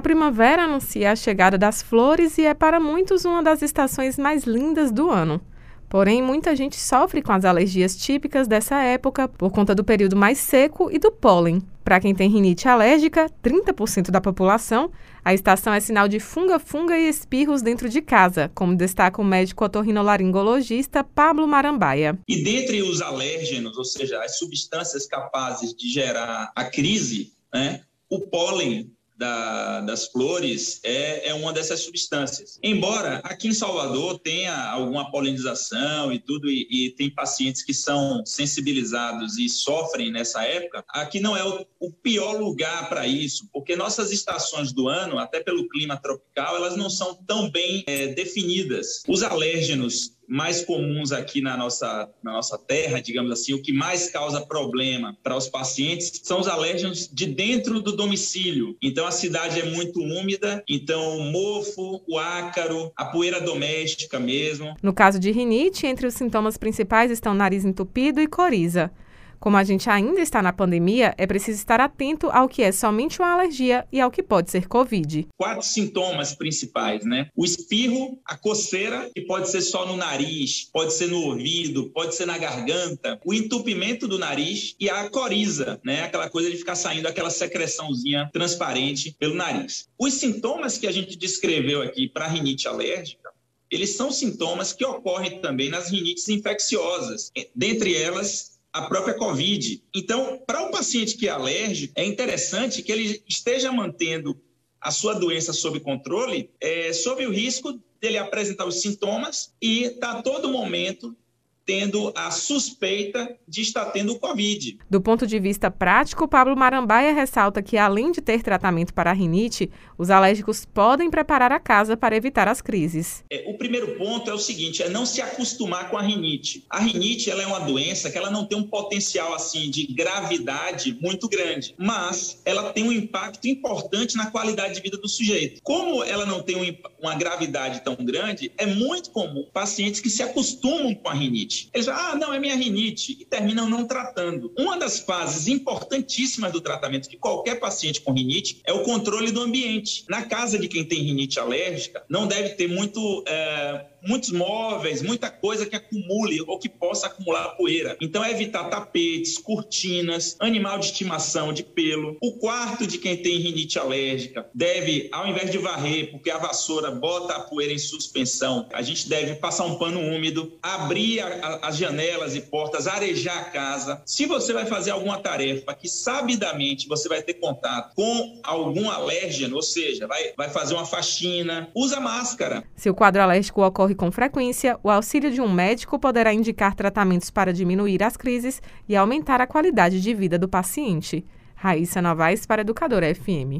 A primavera anuncia a chegada das flores e é para muitos uma das estações mais lindas do ano. Porém, muita gente sofre com as alergias típicas dessa época por conta do período mais seco e do pólen. Para quem tem rinite alérgica, 30% da população, a estação é sinal de funga-funga e espirros dentro de casa, como destaca o médico otorrinolaringologista Pablo Marambaia. E dentre os alérgenos, ou seja, as substâncias capazes de gerar a crise, né, o pólen da, das flores é, é uma dessas substâncias. Embora aqui em Salvador tenha alguma polinização e tudo, e, e tem pacientes que são sensibilizados e sofrem nessa época, aqui não é o, o pior lugar para isso, porque nossas estações do ano, até pelo clima tropical, elas não são tão bem é, definidas. Os alérgenos mais comuns aqui na nossa, na nossa terra, digamos assim, o que mais causa problema para os pacientes são os alérgenos de dentro do domicílio. Então, a cidade é muito úmida, então o mofo, o ácaro, a poeira doméstica mesmo. No caso de rinite, entre os sintomas principais estão nariz entupido e coriza. Como a gente ainda está na pandemia, é preciso estar atento ao que é somente uma alergia e ao que pode ser Covid. Quatro sintomas principais, né? O espirro, a coceira, que pode ser só no nariz, pode ser no ouvido, pode ser na garganta, o entupimento do nariz e a coriza, né? Aquela coisa de ficar saindo aquela secreçãozinha transparente pelo nariz. Os sintomas que a gente descreveu aqui para rinite alérgica, eles são sintomas que ocorrem também nas rinites infecciosas, dentre elas a própria Covid. Então, para um paciente que é alérgico, é interessante que ele esteja mantendo a sua doença sob controle, é, sob o risco dele apresentar os sintomas e estar tá, a todo momento tendo a suspeita de estar tendo o Covid. Do ponto de vista prático, Pablo Marambaia ressalta que, além de ter tratamento para a rinite, os alérgicos podem preparar a casa para evitar as crises. É, o primeiro ponto é o seguinte, é não se acostumar com a rinite. A rinite ela é uma doença que ela não tem um potencial assim de gravidade muito grande, mas ela tem um impacto importante na qualidade de vida do sujeito. Como ela não tem uma gravidade tão grande, é muito comum pacientes que se acostumam com a rinite rinite. Eles falam, ah, não, é minha rinite, e terminam não tratando. Uma das fases importantíssimas do tratamento de qualquer paciente com rinite é o controle do ambiente. Na casa de quem tem rinite alérgica, não deve ter muito. É muitos móveis, muita coisa que acumule ou que possa acumular poeira. Então, é evitar tapetes, cortinas, animal de estimação de pelo. O quarto de quem tem rinite alérgica deve, ao invés de varrer, porque a vassoura bota a poeira em suspensão, a gente deve passar um pano úmido, abrir a, as janelas e portas, arejar a casa. Se você vai fazer alguma tarefa que sabidamente você vai ter contato com algum alérgeno, ou seja, vai, vai fazer uma faxina, usa máscara. Se o quadro alérgico ocorre com frequência, o auxílio de um médico poderá indicar tratamentos para diminuir as crises e aumentar a qualidade de vida do paciente. Raíssa Novaes para Educadora FM.